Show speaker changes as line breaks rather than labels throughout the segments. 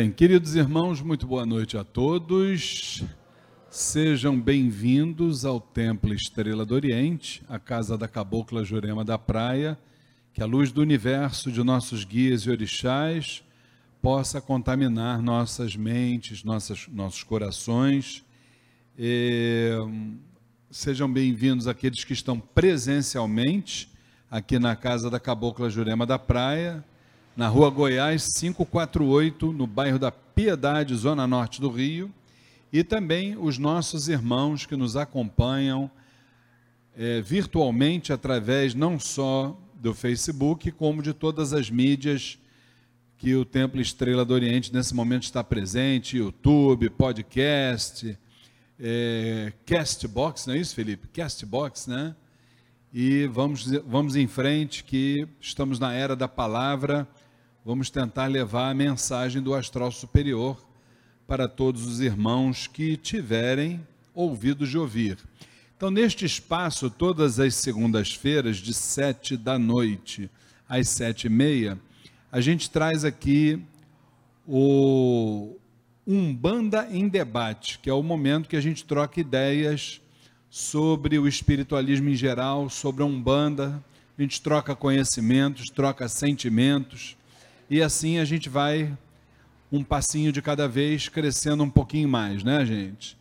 Bem, queridos irmãos, muito boa noite a todos. Sejam bem-vindos ao Templo Estrela do Oriente, a casa da Cabocla Jurema da Praia. Que a luz do universo de nossos guias e orixás possa contaminar nossas mentes, nossas, nossos corações. E, sejam bem-vindos aqueles que estão presencialmente aqui na casa da Cabocla Jurema da Praia na rua Goiás 548, no bairro da Piedade, zona norte do Rio, e também os nossos irmãos que nos acompanham é, virtualmente através não só do Facebook, como de todas as mídias que o Templo Estrela do Oriente nesse momento está presente, YouTube, podcast, é, Castbox, não é isso, Felipe? Castbox, né? E vamos, vamos em frente, que estamos na era da palavra vamos tentar levar a mensagem do astral superior para todos os irmãos que tiverem ouvidos de ouvir. Então, neste espaço, todas as segundas-feiras, de sete da noite às sete e meia, a gente traz aqui o Umbanda em Debate, que é o momento que a gente troca ideias sobre o espiritualismo em geral, sobre a Umbanda, a gente troca conhecimentos, troca sentimentos, e assim a gente vai um passinho de cada vez crescendo um pouquinho mais, né, gente?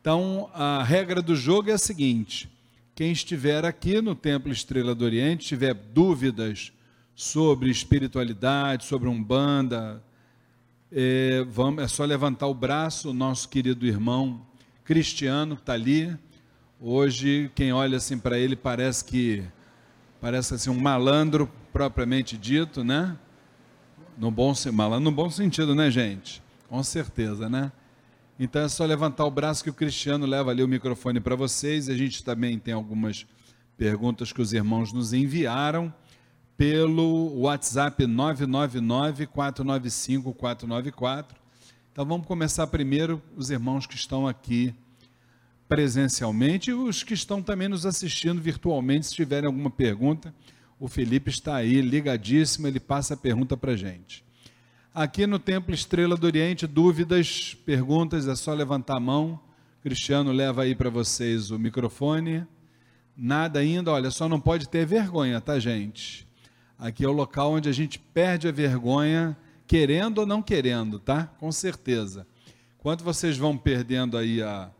Então, a regra do jogo é a seguinte: quem estiver aqui no Templo Estrela do Oriente, tiver dúvidas sobre espiritualidade, sobre umbanda, é, vamos, é só levantar o braço, o nosso querido irmão Cristiano que está ali. Hoje, quem olha assim para ele parece que parece assim um malandro propriamente dito, né? No bom, malandro no bom sentido, né, gente? Com certeza, né? Então é só levantar o braço que o Cristiano leva ali o microfone para vocês. A gente também tem algumas perguntas que os irmãos nos enviaram pelo WhatsApp 999-495-494. Então vamos começar primeiro os irmãos que estão aqui presencialmente e os que estão também nos assistindo virtualmente, se tiverem alguma pergunta o Felipe está aí ligadíssimo, ele passa a pergunta para gente. Aqui no Templo Estrela do Oriente, dúvidas, perguntas, é só levantar a mão. Cristiano leva aí para vocês o microfone. Nada ainda, olha, só não pode ter vergonha, tá, gente? Aqui é o local onde a gente perde a vergonha, querendo ou não querendo, tá? Com certeza. Enquanto vocês vão perdendo aí a,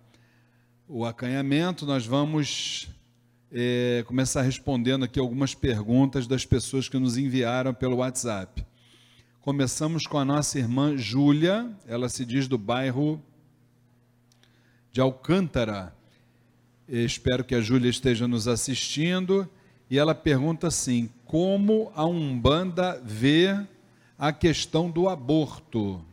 o acanhamento, nós vamos é, começar respondendo aqui algumas perguntas das pessoas que nos enviaram pelo WhatsApp. Começamos com a nossa irmã Júlia, ela se diz do bairro de Alcântara. Espero que a Júlia esteja nos assistindo. E ela pergunta assim: como a Umbanda vê a questão do aborto?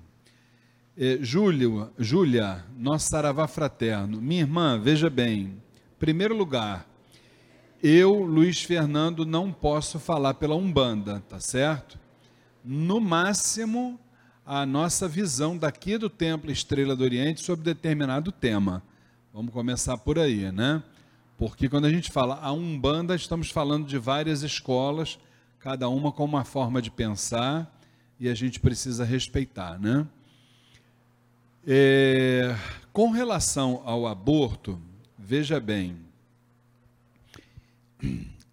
É, Júlia, Júlia, nosso saravá fraterno. Minha irmã, veja bem. Em primeiro lugar, eu, Luiz Fernando, não posso falar pela Umbanda, tá certo? No máximo, a nossa visão daqui do Templo Estrela do Oriente sobre determinado tema. Vamos começar por aí, né? Porque quando a gente fala a Umbanda, estamos falando de várias escolas, cada uma com uma forma de pensar, e a gente precisa respeitar, né? É, com relação ao aborto, veja bem,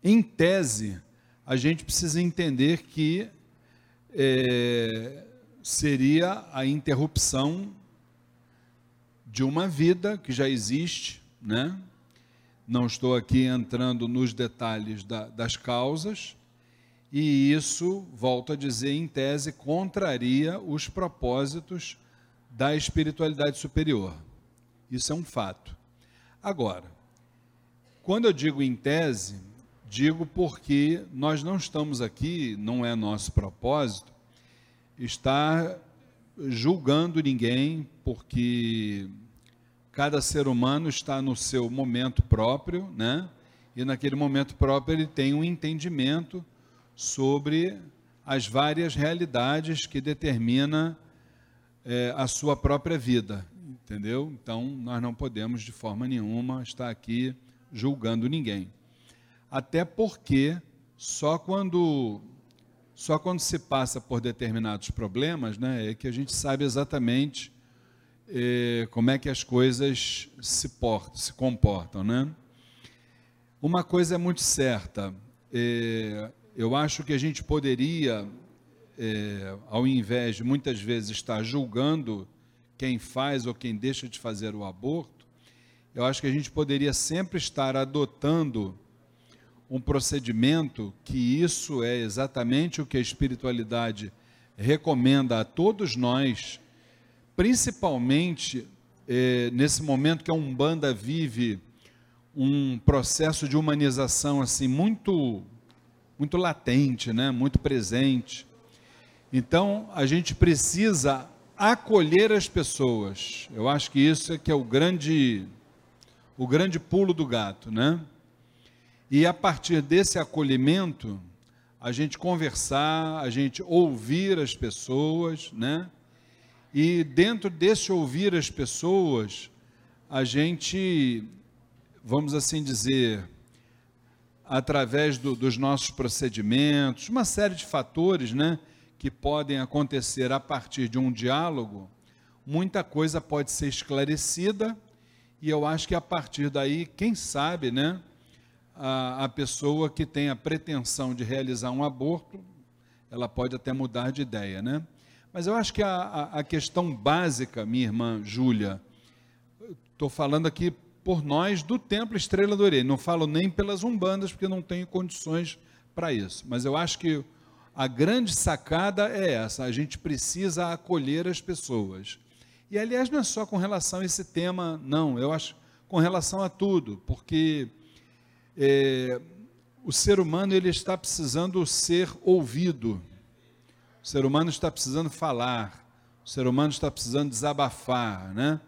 em tese, a gente precisa entender que é, seria a interrupção de uma vida que já existe, né? Não estou aqui entrando nos detalhes da, das causas, e isso, volto a dizer, em tese, contraria os propósitos da espiritualidade superior. Isso é um fato. Agora, quando eu digo em tese, digo porque nós não estamos aqui, não é nosso propósito, estar julgando ninguém, porque cada ser humano está no seu momento próprio, né? E naquele momento próprio ele tem um entendimento sobre as várias realidades que determina é, a sua própria vida, entendeu? Então nós não podemos de forma nenhuma estar aqui julgando ninguém. Até porque só quando Só quando se passa por determinados problemas, né, é que a gente sabe exatamente eh, como é que as coisas se, portam, se comportam, né? Uma coisa é muito certa, eh, eu acho que a gente poderia, eh, ao invés de muitas vezes estar julgando quem faz ou quem deixa de fazer o aborto, eu acho que a gente poderia sempre estar adotando um procedimento que isso é exatamente o que a espiritualidade recomenda a todos nós principalmente é, nesse momento que a Umbanda vive um processo de humanização assim muito muito latente, né? muito presente. Então, a gente precisa acolher as pessoas. Eu acho que isso é que é o grande o grande pulo do gato, né? E a partir desse acolhimento, a gente conversar, a gente ouvir as pessoas, né? E dentro desse ouvir as pessoas, a gente, vamos assim dizer, através do, dos nossos procedimentos, uma série de fatores, né, que podem acontecer a partir de um diálogo, muita coisa pode ser esclarecida e eu acho que a partir daí, quem sabe, né, a, a pessoa que tem a pretensão de realizar um aborto, ela pode até mudar de ideia, né? Mas eu acho que a, a, a questão básica, minha irmã Júlia, estou falando aqui por nós do Templo Estrela do Oriente, não falo nem pelas umbandas, porque não tenho condições para isso, mas eu acho que a grande sacada é essa, a gente precisa acolher as pessoas. E aliás, não é só com relação a esse tema, não, eu acho com relação a tudo, porque é, o ser humano ele está precisando ser ouvido. O ser humano está precisando falar, o ser humano está precisando desabafar, né?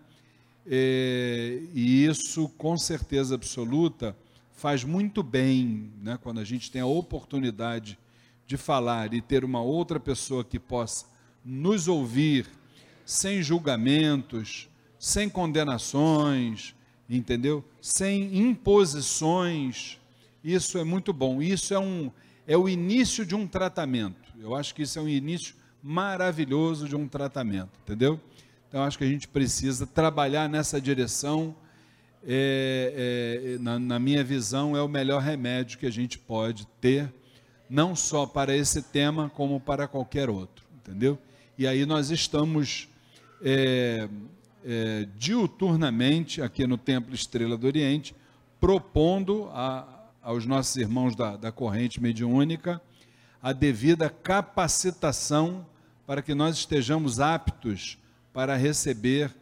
É, e isso, com certeza absoluta, faz muito bem, né? Quando a gente tem a oportunidade de falar e ter uma outra pessoa que possa nos ouvir sem julgamentos, sem condenações, entendeu? Sem imposições. Isso é muito bom. Isso é um é o início de um tratamento. Eu acho que isso é um início maravilhoso de um tratamento, entendeu? Então, acho que a gente precisa trabalhar nessa direção. É, é, na, na minha visão, é o melhor remédio que a gente pode ter, não só para esse tema, como para qualquer outro, entendeu? E aí nós estamos é, é, diuturnamente aqui no Templo Estrela do Oriente, propondo a, aos nossos irmãos da, da corrente mediúnica a devida capacitação para que nós estejamos aptos para receber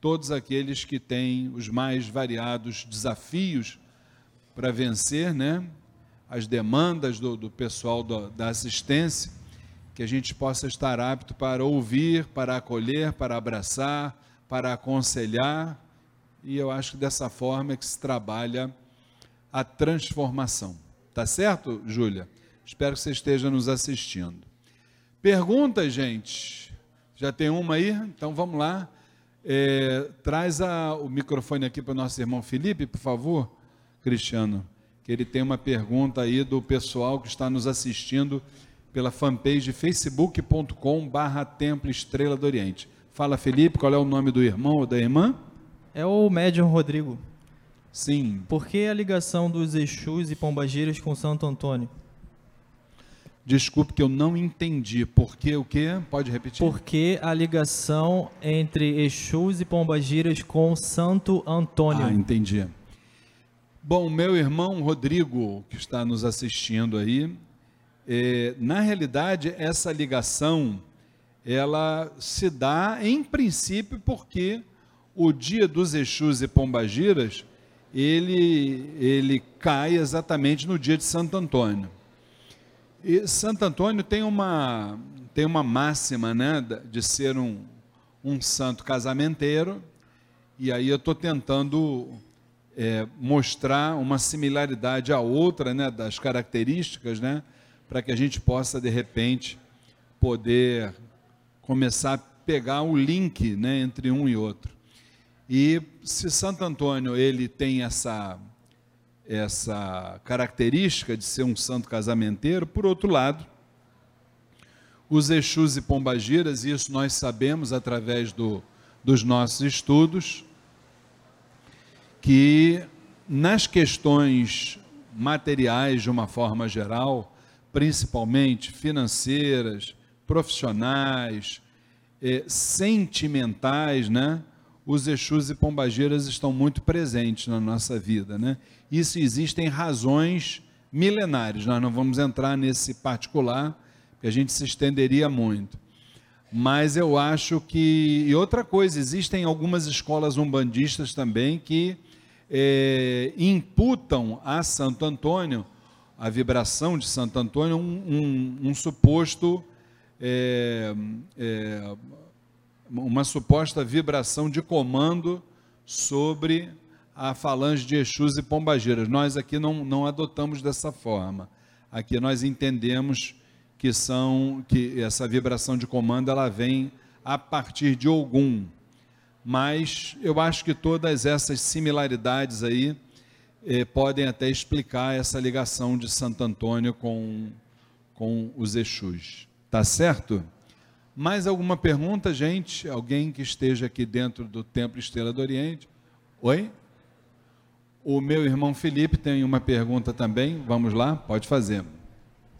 todos aqueles que têm os mais variados desafios para vencer, né? As demandas do, do pessoal do, da assistência, que a gente possa estar apto para ouvir, para acolher, para abraçar, para aconselhar, e eu acho que dessa forma é que se trabalha a transformação. Tá certo, Júlia? Espero que você esteja nos assistindo. Perguntas, gente? Já tem uma aí? Então vamos lá. É, traz a, o microfone aqui para o nosso irmão Felipe, por favor, Cristiano. Que ele tem uma pergunta aí do pessoal que está nos assistindo pela fanpage facebook.com barra Templo Estrela do Oriente. Fala, Felipe, qual é o nome do irmão ou da irmã?
É o médium Rodrigo.
Sim.
Por que a ligação dos Exus e Pombagiras com Santo Antônio?
Desculpe que eu não entendi. Por que o quê? Pode repetir?
Por que a ligação entre Exus e Pombagiras com Santo Antônio?
Ah, entendi. Bom, meu irmão Rodrigo, que está nos assistindo aí, é, na realidade, essa ligação, ela se dá, em princípio, porque o dia dos Exus e Pombagiras, ele, ele cai exatamente no dia de Santo Antônio. E Santo Antônio tem uma, tem uma máxima né, de ser um, um santo casamenteiro, e aí eu estou tentando é, mostrar uma similaridade a outra né, das características, né, para que a gente possa, de repente, poder começar a pegar o link né, entre um e outro. E se Santo Antônio ele tem essa essa característica de ser um santo casamenteiro, por outro lado, os Exus e Pombagiras, isso nós sabemos através do, dos nossos estudos, que nas questões materiais de uma forma geral, principalmente financeiras, profissionais, eh, sentimentais, né? Os Exus e Pombagiras estão muito presentes na nossa vida, né? Isso existem razões milenares. Nós não vamos entrar nesse particular, que a gente se estenderia muito. Mas eu acho que. E outra coisa, existem algumas escolas umbandistas também que é, imputam a Santo Antônio, a vibração de Santo Antônio, um, um, um suposto. É, é, uma suposta vibração de comando sobre a falange de Exus e Pombagiras. Nós aqui não, não adotamos dessa forma. Aqui nós entendemos que são que essa vibração de comando ela vem a partir de algum. Mas eu acho que todas essas similaridades aí eh, podem até explicar essa ligação de Santo Antônio com, com os Exus. Tá certo? Mais alguma pergunta, gente? Alguém que esteja aqui dentro do Templo Estrela do Oriente? Oi? O meu irmão Felipe tem uma pergunta também. Vamos lá? Pode fazer.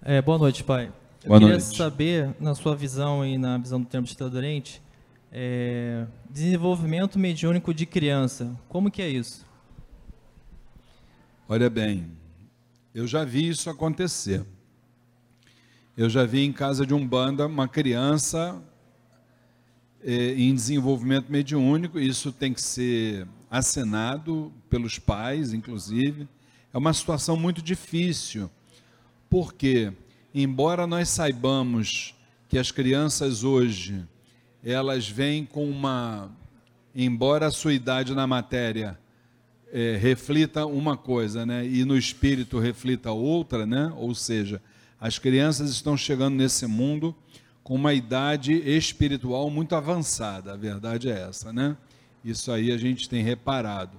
É, boa noite, pai. Eu
Boa
queria
noite.
saber, na sua visão e na visão do Templo Estrela do Oriente, é, desenvolvimento mediúnico de criança. Como que é isso?
Olha bem, eu já vi isso acontecer. Eu já vi em casa de Umbanda uma criança eh, em desenvolvimento mediúnico, isso tem que ser assinado pelos pais, inclusive. É uma situação muito difícil, porque, embora nós saibamos que as crianças hoje, elas vêm com uma, embora a sua idade na matéria é, reflita uma coisa, né, e no espírito reflita outra, né, ou seja, as crianças estão chegando nesse mundo com uma idade espiritual muito avançada, a verdade é essa, né? Isso aí a gente tem reparado.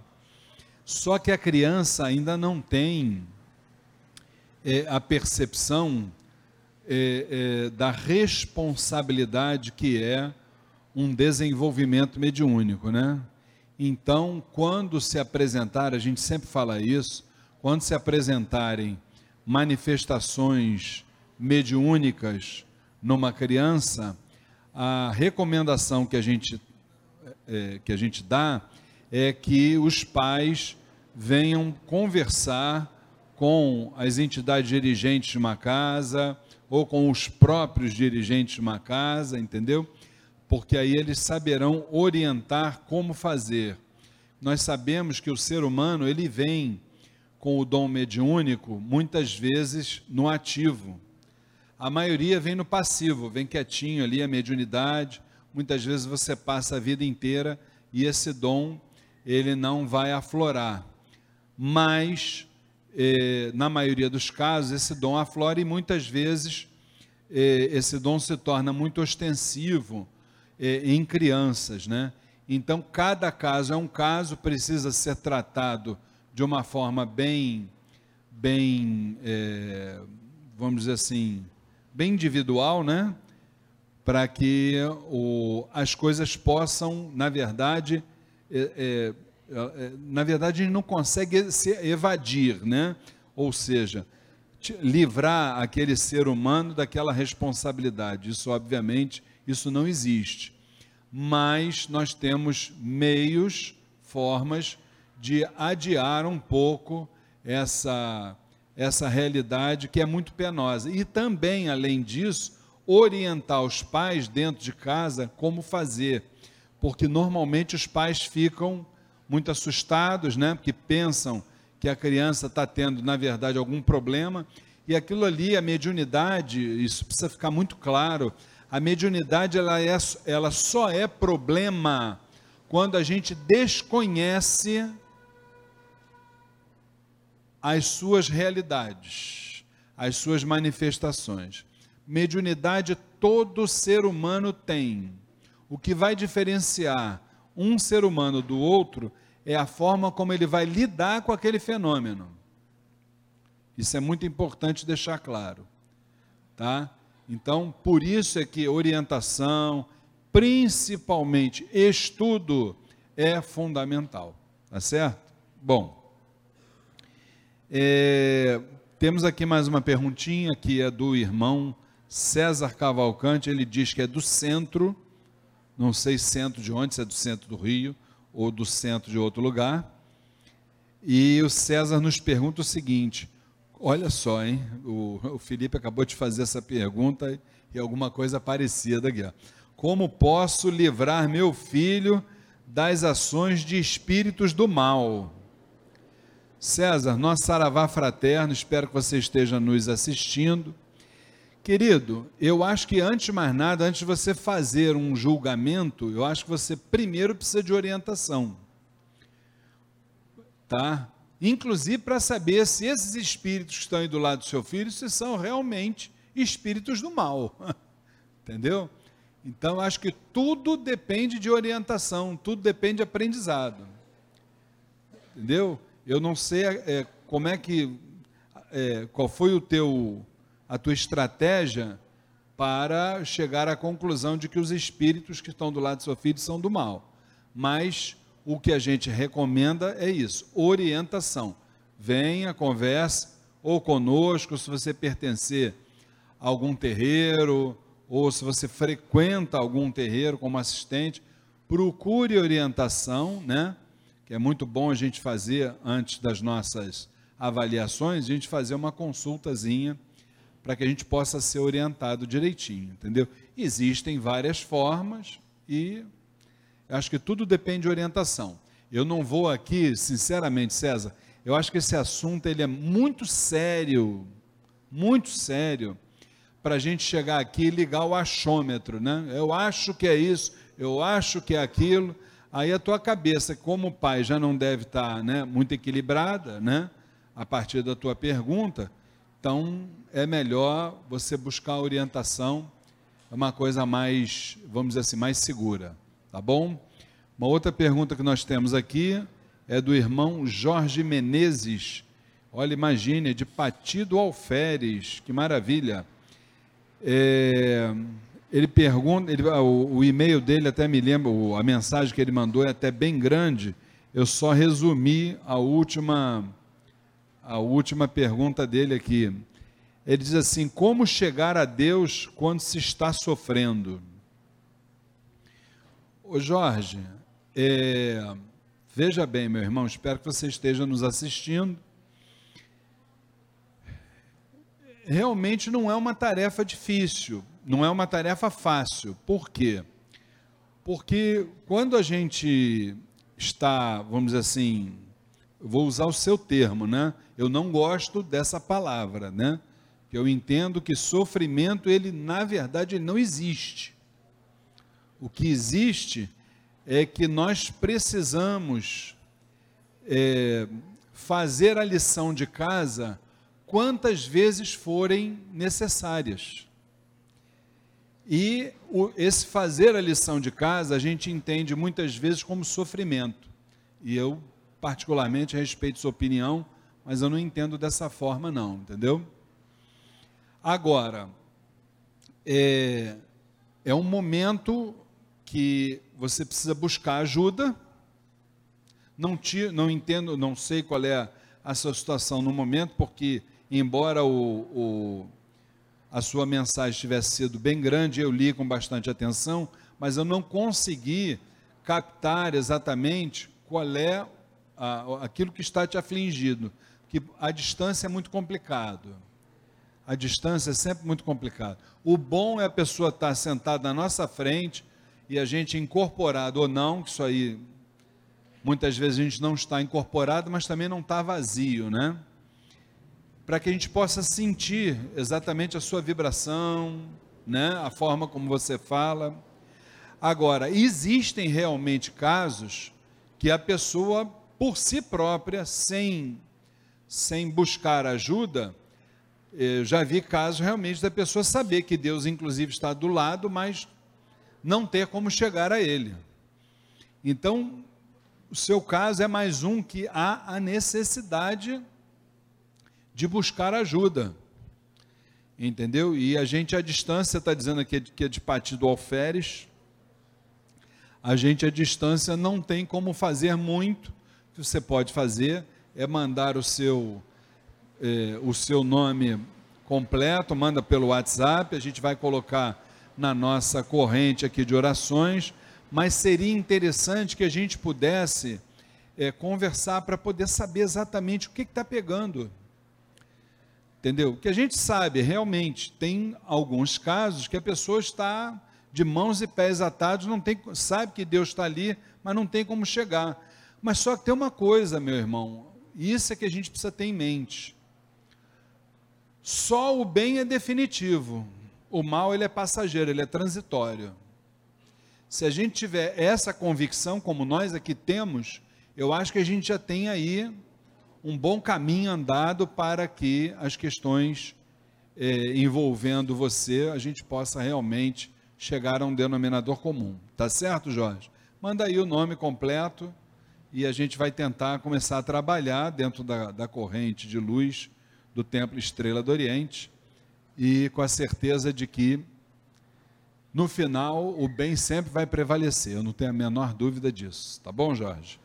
Só que a criança ainda não tem é, a percepção é, é, da responsabilidade que é um desenvolvimento mediúnico, né? Então, quando se apresentar, a gente sempre fala isso, quando se apresentarem manifestações mediúnicas numa criança, a recomendação que a gente, é, que a gente dá é que os pais venham conversar com as entidades dirigentes de uma casa ou com os próprios dirigentes de uma casa, entendeu? Porque aí eles saberão orientar como fazer. Nós sabemos que o ser humano, ele vem com o dom mediúnico, muitas vezes no ativo. A maioria vem no passivo, vem quietinho ali, a mediunidade. Muitas vezes você passa a vida inteira e esse dom ele não vai aflorar. Mas, eh, na maioria dos casos, esse dom aflora e muitas vezes eh, esse dom se torna muito ostensivo em crianças, né? Então, cada caso é um caso, precisa ser tratado de uma forma bem, bem, é, vamos dizer assim, bem individual, né? Para que o, as coisas possam, na verdade, é, é, na verdade, a gente não consegue se evadir, né? Ou seja, livrar aquele ser humano daquela responsabilidade. Isso, obviamente, isso não existe. Mas nós temos meios, formas de adiar um pouco essa, essa realidade que é muito penosa. E também, além disso, orientar os pais dentro de casa como fazer. Porque normalmente os pais ficam muito assustados, né? Porque pensam que a criança está tendo, na verdade, algum problema. E aquilo ali, a mediunidade, isso precisa ficar muito claro. A mediunidade ela, é, ela só é problema quando a gente desconhece as suas realidades, as suas manifestações. Mediunidade todo ser humano tem. O que vai diferenciar um ser humano do outro é a forma como ele vai lidar com aquele fenômeno. Isso é muito importante deixar claro, tá? Então, por isso é que orientação, principalmente estudo, é fundamental. Tá certo? Bom, é, temos aqui mais uma perguntinha que é do irmão César Cavalcante. Ele diz que é do centro, não sei centro de onde, se é do centro do Rio ou do centro de outro lugar. E o César nos pergunta o seguinte: olha só, hein? O, o Felipe acabou de fazer essa pergunta e alguma coisa parecida aqui. Ó. Como posso livrar meu filho das ações de espíritos do mal? César, nosso saravá fraterno, espero que você esteja nos assistindo. Querido, eu acho que antes de mais nada, antes de você fazer um julgamento, eu acho que você primeiro precisa de orientação tá? Inclusive para saber se esses espíritos que estão aí do lado do seu filho, se são realmente espíritos do mal. Entendeu? Então, acho que tudo depende de orientação, tudo depende de aprendizado. Entendeu? Eu não sei é, como é que, é, qual foi o teu, a tua estratégia para chegar à conclusão de que os espíritos que estão do lado do seu filho são do mal. Mas o que a gente recomenda é isso: orientação. Venha, converse, ou conosco, se você pertencer a algum terreiro, ou se você frequenta algum terreiro como assistente, procure orientação, né? Que é muito bom a gente fazer antes das nossas avaliações, a gente fazer uma consultazinha para que a gente possa ser orientado direitinho, entendeu? Existem várias formas e acho que tudo depende de orientação. Eu não vou aqui, sinceramente, César, eu acho que esse assunto ele é muito sério, muito sério, para a gente chegar aqui e ligar o achômetro, né? Eu acho que é isso, eu acho que é aquilo. Aí a tua cabeça, como pai, já não deve estar tá, né, muito equilibrada, né? A partir da tua pergunta, então é melhor você buscar orientação, é uma coisa mais, vamos dizer assim, mais segura. Tá bom? Uma outra pergunta que nós temos aqui é do irmão Jorge Menezes. Olha, imagine, é de Patido Alferes, que maravilha. É, ele pergunta, ele, o, o, e-mail dele até me lembra, a mensagem que ele mandou é até bem grande. Eu só resumi a última, a última pergunta dele aqui. Ele diz assim: Como chegar a Deus quando se está sofrendo? Ô Jorge, é, veja bem, meu irmão, espero que você esteja nos assistindo. Realmente não é uma tarefa difícil, não é uma tarefa fácil. Por quê? Porque quando a gente está, vamos dizer assim, vou usar o seu termo, né? Eu não gosto dessa palavra, né? Eu entendo que sofrimento ele na verdade não existe. O que existe é que nós precisamos é, fazer a lição de casa quantas vezes forem necessárias. E o, esse fazer a lição de casa a gente entende muitas vezes como sofrimento. E eu, particularmente, respeito sua opinião, mas eu não entendo dessa forma, não, entendeu? Agora, é, é um momento que você precisa buscar ajuda. Não, te, não entendo, não sei qual é a sua situação no momento, porque, embora o, o, a sua mensagem tivesse sido bem grande, eu li com bastante atenção, mas eu não consegui captar exatamente qual é a, aquilo que está te afligindo, que a distância é muito complicado. A distância é sempre muito complicado. O bom é a pessoa estar sentada na nossa frente, e a gente incorporado ou não, que isso aí muitas vezes a gente não está incorporado, mas também não está vazio, né? Para que a gente possa sentir exatamente a sua vibração, né? A forma como você fala. Agora, existem realmente casos que a pessoa por si própria, sem sem buscar ajuda, eu já vi casos realmente da pessoa saber que Deus inclusive está do lado, mas não ter como chegar a ele. Então, o seu caso é mais um que há a necessidade de buscar ajuda. Entendeu? E a gente, à distância, está dizendo aqui que é de Pati do Alferes. A gente, à distância, não tem como fazer muito. O que você pode fazer é mandar o seu, eh, o seu nome completo, manda pelo WhatsApp, a gente vai colocar na nossa corrente aqui de orações, mas seria interessante que a gente pudesse é, conversar para poder saber exatamente o que está pegando. Entendeu? Que a gente sabe, realmente, tem alguns casos que a pessoa está de mãos e pés atados, não tem, sabe que Deus está ali, mas não tem como chegar. Mas só que tem uma coisa, meu irmão, isso é que a gente precisa ter em mente. Só o bem é definitivo, o mal ele é passageiro, ele é transitório. Se a gente tiver essa convicção, como nós aqui temos, eu acho que a gente já tem aí um bom caminho andado para que as questões é, envolvendo você, a gente possa realmente chegar a um denominador comum. Tá certo, Jorge? Manda aí o nome completo e a gente vai tentar começar a trabalhar dentro da, da corrente de luz do Templo Estrela do Oriente e com a certeza de que no final o bem sempre vai prevalecer, eu não tenho a menor dúvida disso. Tá bom, Jorge?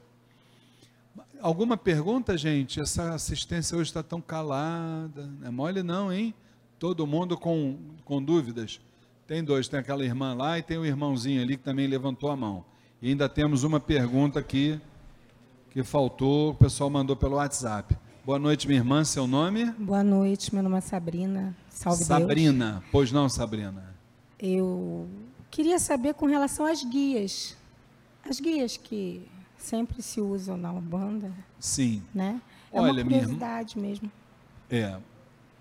Alguma pergunta, gente? Essa assistência hoje está tão calada. Não é mole, não, hein? Todo mundo com, com dúvidas. Tem dois, tem aquela irmã lá e tem o irmãozinho ali que também levantou a mão. E ainda temos uma pergunta aqui que faltou, o pessoal mandou pelo WhatsApp. Boa noite, minha irmã. Seu nome?
Boa noite, meu nome é Sabrina. Salve
Sabrina.
Deus.
Pois não, Sabrina?
Eu queria saber com relação às guias. As guias que sempre se usam na Umbanda.
Sim.
Né? É Olha, uma curiosidade minha... mesmo.
É.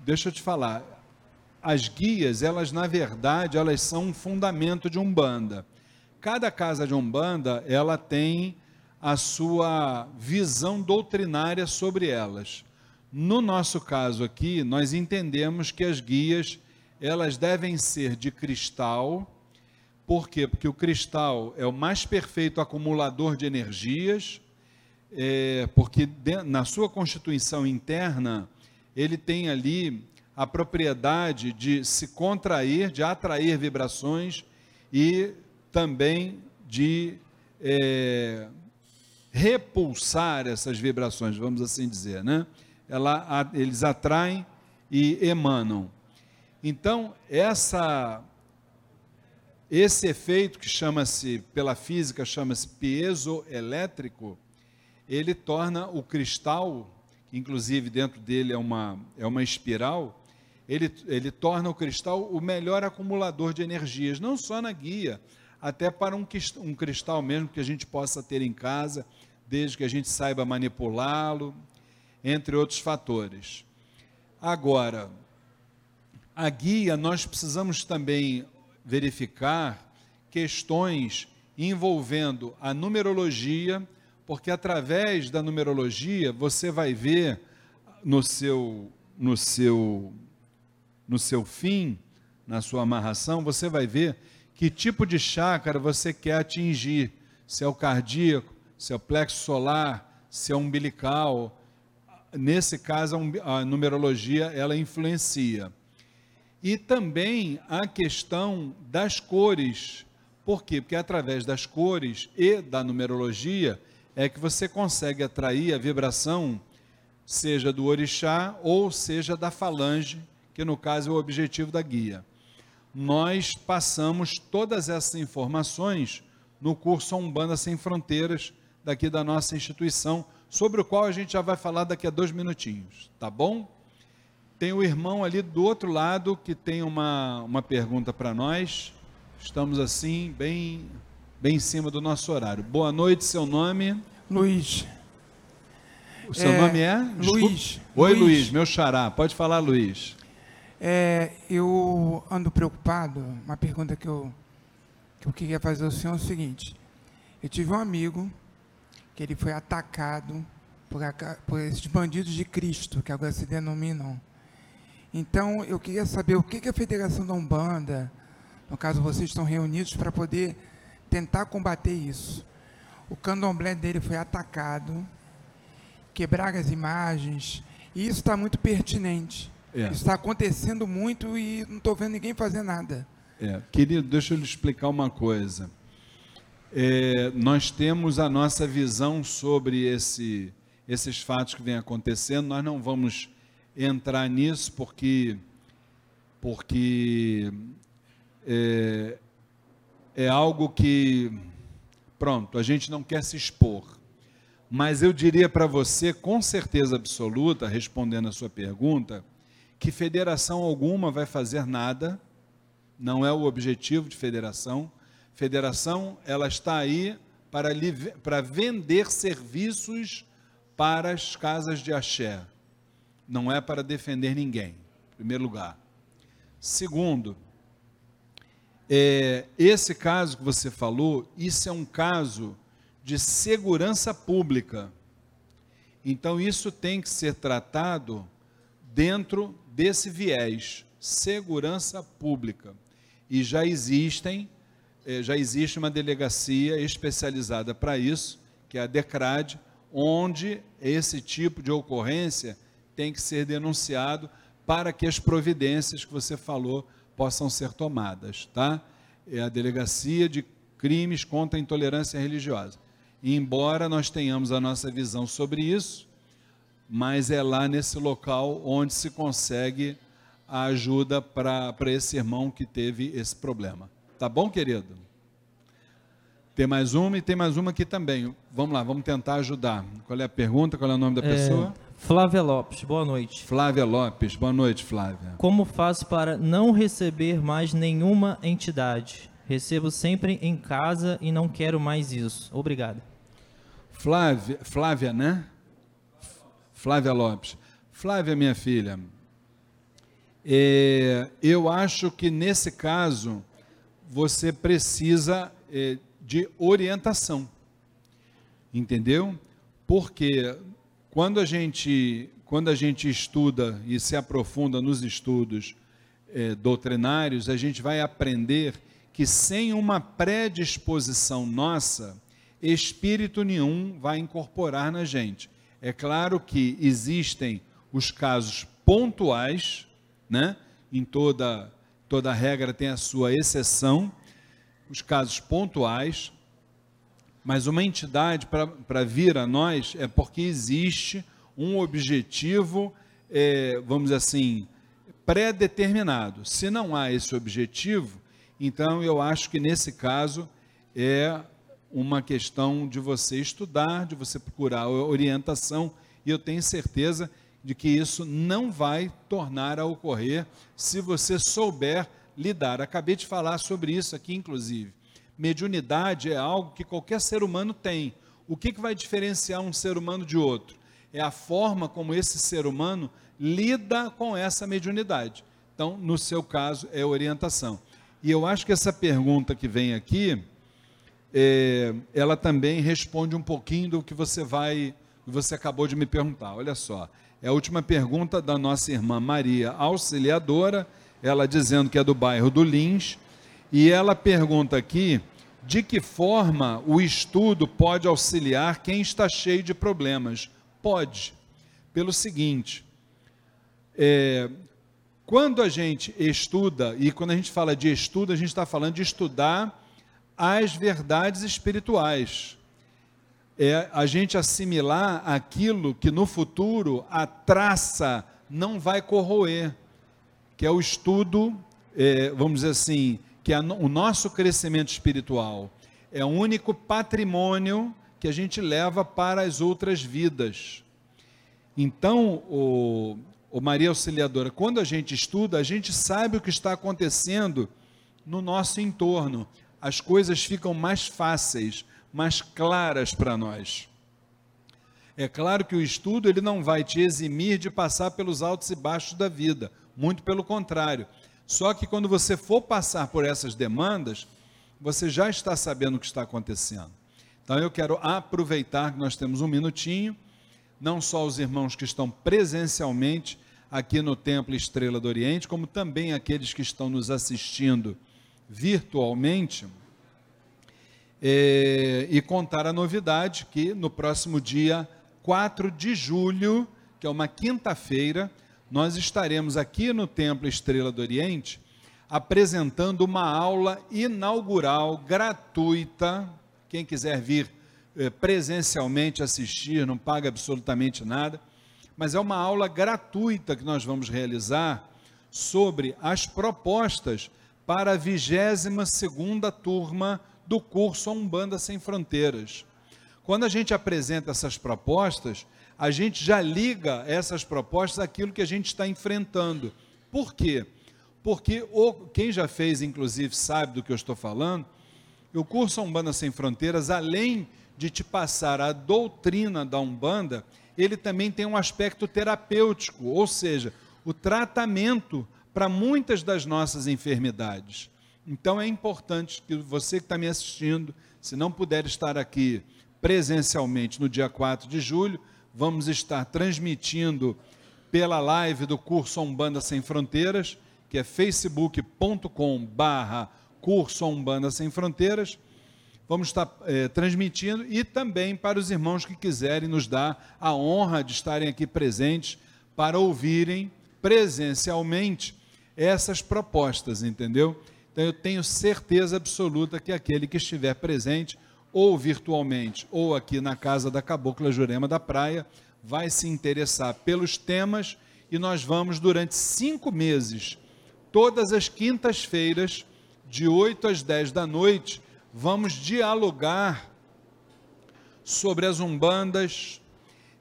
Deixa eu te falar. As guias, elas na verdade, elas são um fundamento de Umbanda. Cada casa de Umbanda, ela tem a sua visão doutrinária sobre elas. No nosso caso aqui, nós entendemos que as guias elas devem ser de cristal. Por quê? Porque o cristal é o mais perfeito acumulador de energias, é, porque de, na sua constituição interna ele tem ali a propriedade de se contrair, de atrair vibrações e também de é, repulsar essas vibrações, vamos assim dizer, né? Ela, eles atraem e emanam. Então, essa, esse efeito que chama-se, pela física, chama-se piezoelétrico, ele torna o cristal, que inclusive dentro dele é uma, é uma espiral, ele, ele torna o cristal o melhor acumulador de energias, não só na guia, até para um, um cristal mesmo que a gente possa ter em casa, desde que a gente saiba manipulá-lo, entre outros fatores. Agora, a guia, nós precisamos também verificar questões envolvendo a numerologia, porque através da numerologia você vai ver no seu no seu no seu fim, na sua amarração, você vai ver que tipo de chácara você quer atingir, se é o cardíaco, se é o plexo solar, se é umbilical. Nesse caso, a numerologia ela influencia. E também a questão das cores. Por quê? Porque através das cores e da numerologia é que você consegue atrair a vibração, seja do orixá ou seja da falange, que no caso é o objetivo da guia. Nós passamos todas essas informações no curso Umbanda Sem Fronteiras, daqui da nossa instituição, sobre o qual a gente já vai falar daqui a dois minutinhos, tá bom? Tem o irmão ali do outro lado que tem uma, uma pergunta para nós. Estamos assim, bem, bem em cima do nosso horário. Boa noite, seu nome?
Luiz.
O seu é, nome é?
Luiz.
Oi, Luiz. Luiz, meu xará. Pode falar, Luiz.
É, eu ando preocupado. Uma pergunta que eu, que eu queria fazer ao senhor é o seguinte. Eu tive um amigo que ele foi atacado por, por esses bandidos de Cristo, que agora se denominam. Então, eu queria saber o que, que a Federação da Umbanda, no caso vocês estão reunidos para poder tentar combater isso. O candomblé dele foi atacado, quebrar as imagens, e isso está muito pertinente.
É.
Está acontecendo muito e não estou vendo ninguém fazer nada.
É, querido, deixa eu lhe explicar uma coisa. É, nós temos a nossa visão sobre esse, esses fatos que vêm acontecendo. Nós não vamos entrar nisso porque, porque é, é algo que, pronto, a gente não quer se expor. Mas eu diria para você, com certeza absoluta, respondendo a sua pergunta, que federação alguma vai fazer nada, não é o objetivo de federação. Federação, ela está aí para, para vender serviços para as casas de axé. Não é para defender ninguém, em primeiro lugar. Segundo, é, esse caso que você falou, isso é um caso de segurança pública. Então, isso tem que ser tratado dentro desse viés, segurança pública. E já existem, já existe uma delegacia especializada para isso, que é a DECRAD, onde esse tipo de ocorrência tem que ser denunciado para que as providências que você falou possam ser tomadas, tá? É a Delegacia de Crimes contra a Intolerância Religiosa. E embora nós tenhamos a nossa visão sobre isso, mas é lá nesse local onde se consegue a ajuda para esse irmão que teve esse problema. Tá bom, querido? Tem mais uma e tem mais uma aqui também. Vamos lá, vamos tentar ajudar. Qual é a pergunta? Qual é o nome da é, pessoa?
Flávia Lopes, boa noite.
Flávia Lopes, boa noite, Flávia.
Como faço para não receber mais nenhuma entidade? Recebo sempre em casa e não quero mais isso. Obrigado.
Flávia, Flávia, né? Flávia Lopes. Flávia, minha filha, é, eu acho que nesse caso você precisa é, de orientação, entendeu? Porque quando a gente quando a gente estuda e se aprofunda nos estudos é, doutrinários, a gente vai aprender que sem uma predisposição nossa, espírito nenhum vai incorporar na gente. É claro que existem os casos pontuais, né? Em toda toda regra tem a sua exceção, os casos pontuais, mas uma entidade para vir a nós é porque existe um objetivo, é, vamos dizer assim, pré-determinado. Se não há esse objetivo, então eu acho que nesse caso é uma questão de você estudar, de você procurar orientação, e eu tenho certeza de que isso não vai tornar a ocorrer se você souber lidar. Acabei de falar sobre isso aqui, inclusive. Mediunidade é algo que qualquer ser humano tem. O que, que vai diferenciar um ser humano de outro? É a forma como esse ser humano lida com essa mediunidade. Então, no seu caso, é orientação. E eu acho que essa pergunta que vem aqui, é, ela também responde um pouquinho do que você vai, você acabou de me perguntar. Olha só, é a última pergunta da nossa irmã Maria Auxiliadora, ela dizendo que é do bairro do Lins, e ela pergunta aqui de que forma o estudo pode auxiliar quem está cheio de problemas. Pode, pelo seguinte, é, quando a gente estuda, e quando a gente fala de estudo, a gente está falando de estudar as verdades espirituais. É a gente assimilar aquilo que no futuro a traça não vai corroer, que é o estudo, é, vamos dizer assim, que é o nosso crescimento espiritual é o único patrimônio que a gente leva para as outras vidas. Então, o, o Maria Auxiliadora, quando a gente estuda, a gente sabe o que está acontecendo no nosso entorno as coisas ficam mais fáceis, mais claras para nós. É claro que o estudo ele não vai te eximir de passar pelos altos e baixos da vida, muito pelo contrário. Só que quando você for passar por essas demandas, você já está sabendo o que está acontecendo. Então eu quero aproveitar que nós temos um minutinho, não só os irmãos que estão presencialmente aqui no Templo Estrela do Oriente, como também aqueles que estão nos assistindo virtualmente é, e contar a novidade que no próximo dia 4 de julho, que é uma quinta-feira, nós estaremos aqui no Templo Estrela do Oriente apresentando uma aula inaugural gratuita. Quem quiser vir eh, presencialmente assistir, não paga absolutamente nada, mas é uma aula gratuita que nós vamos realizar sobre as propostas para a 22 segunda turma do curso Umbanda Sem Fronteiras. Quando a gente apresenta essas propostas, a gente já liga essas propostas àquilo que a gente está enfrentando. Por quê? Porque o, quem já fez, inclusive, sabe do que eu estou falando. O curso Umbanda Sem Fronteiras, além de te passar a doutrina da Umbanda, ele também tem um aspecto terapêutico, ou seja, o tratamento para muitas das nossas enfermidades. Então é importante que você que está me assistindo, se não puder estar aqui presencialmente no dia 4 de julho, vamos estar transmitindo pela live do curso Umbanda Sem Fronteiras, que é facebook.com barra curso Umbanda Sem Fronteiras. Vamos estar é, transmitindo e também para os irmãos que quiserem nos dar a honra de estarem aqui presentes para ouvirem presencialmente essas propostas, entendeu? Então eu tenho certeza absoluta que aquele que estiver presente, ou virtualmente, ou aqui na casa da Cabocla Jurema da Praia, vai se interessar pelos temas e nós vamos, durante cinco meses, todas as quintas-feiras, de 8 às 10 da noite, vamos dialogar sobre as umbandas,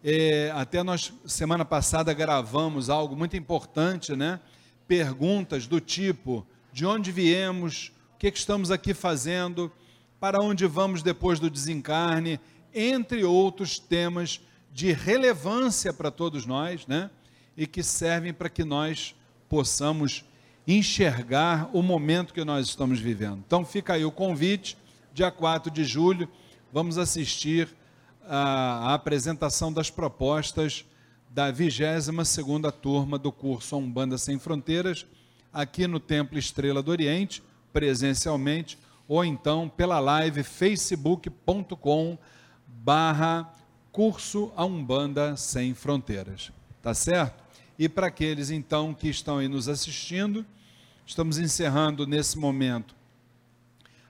é, até nós, semana passada, gravamos algo muito importante, né? Perguntas do tipo: de onde viemos, o que, que estamos aqui fazendo, para onde vamos depois do desencarne, entre outros temas de relevância para todos nós, né? E que servem para que nós possamos enxergar o momento que nós estamos vivendo. Então fica aí o convite, dia 4 de julho, vamos assistir a, a apresentação das propostas da 22ª turma do curso Umbanda Sem Fronteiras, aqui no Templo Estrela do Oriente, presencialmente, ou então pela live facebook.com barra curso a Umbanda Sem Fronteiras. Tá certo? E para aqueles então que estão aí nos assistindo, estamos encerrando nesse momento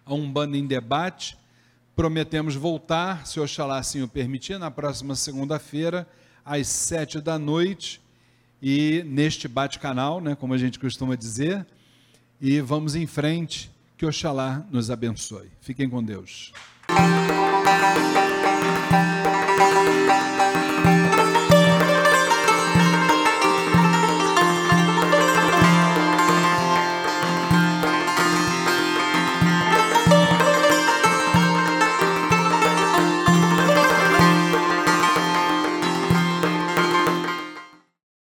a Umbanda em Debate, Prometemos voltar, se Oxalá assim o permitir, na próxima segunda-feira, às sete da noite, e neste bate-canal, né, como a gente costuma dizer, e vamos em frente, que Oxalá nos abençoe. Fiquem com Deus.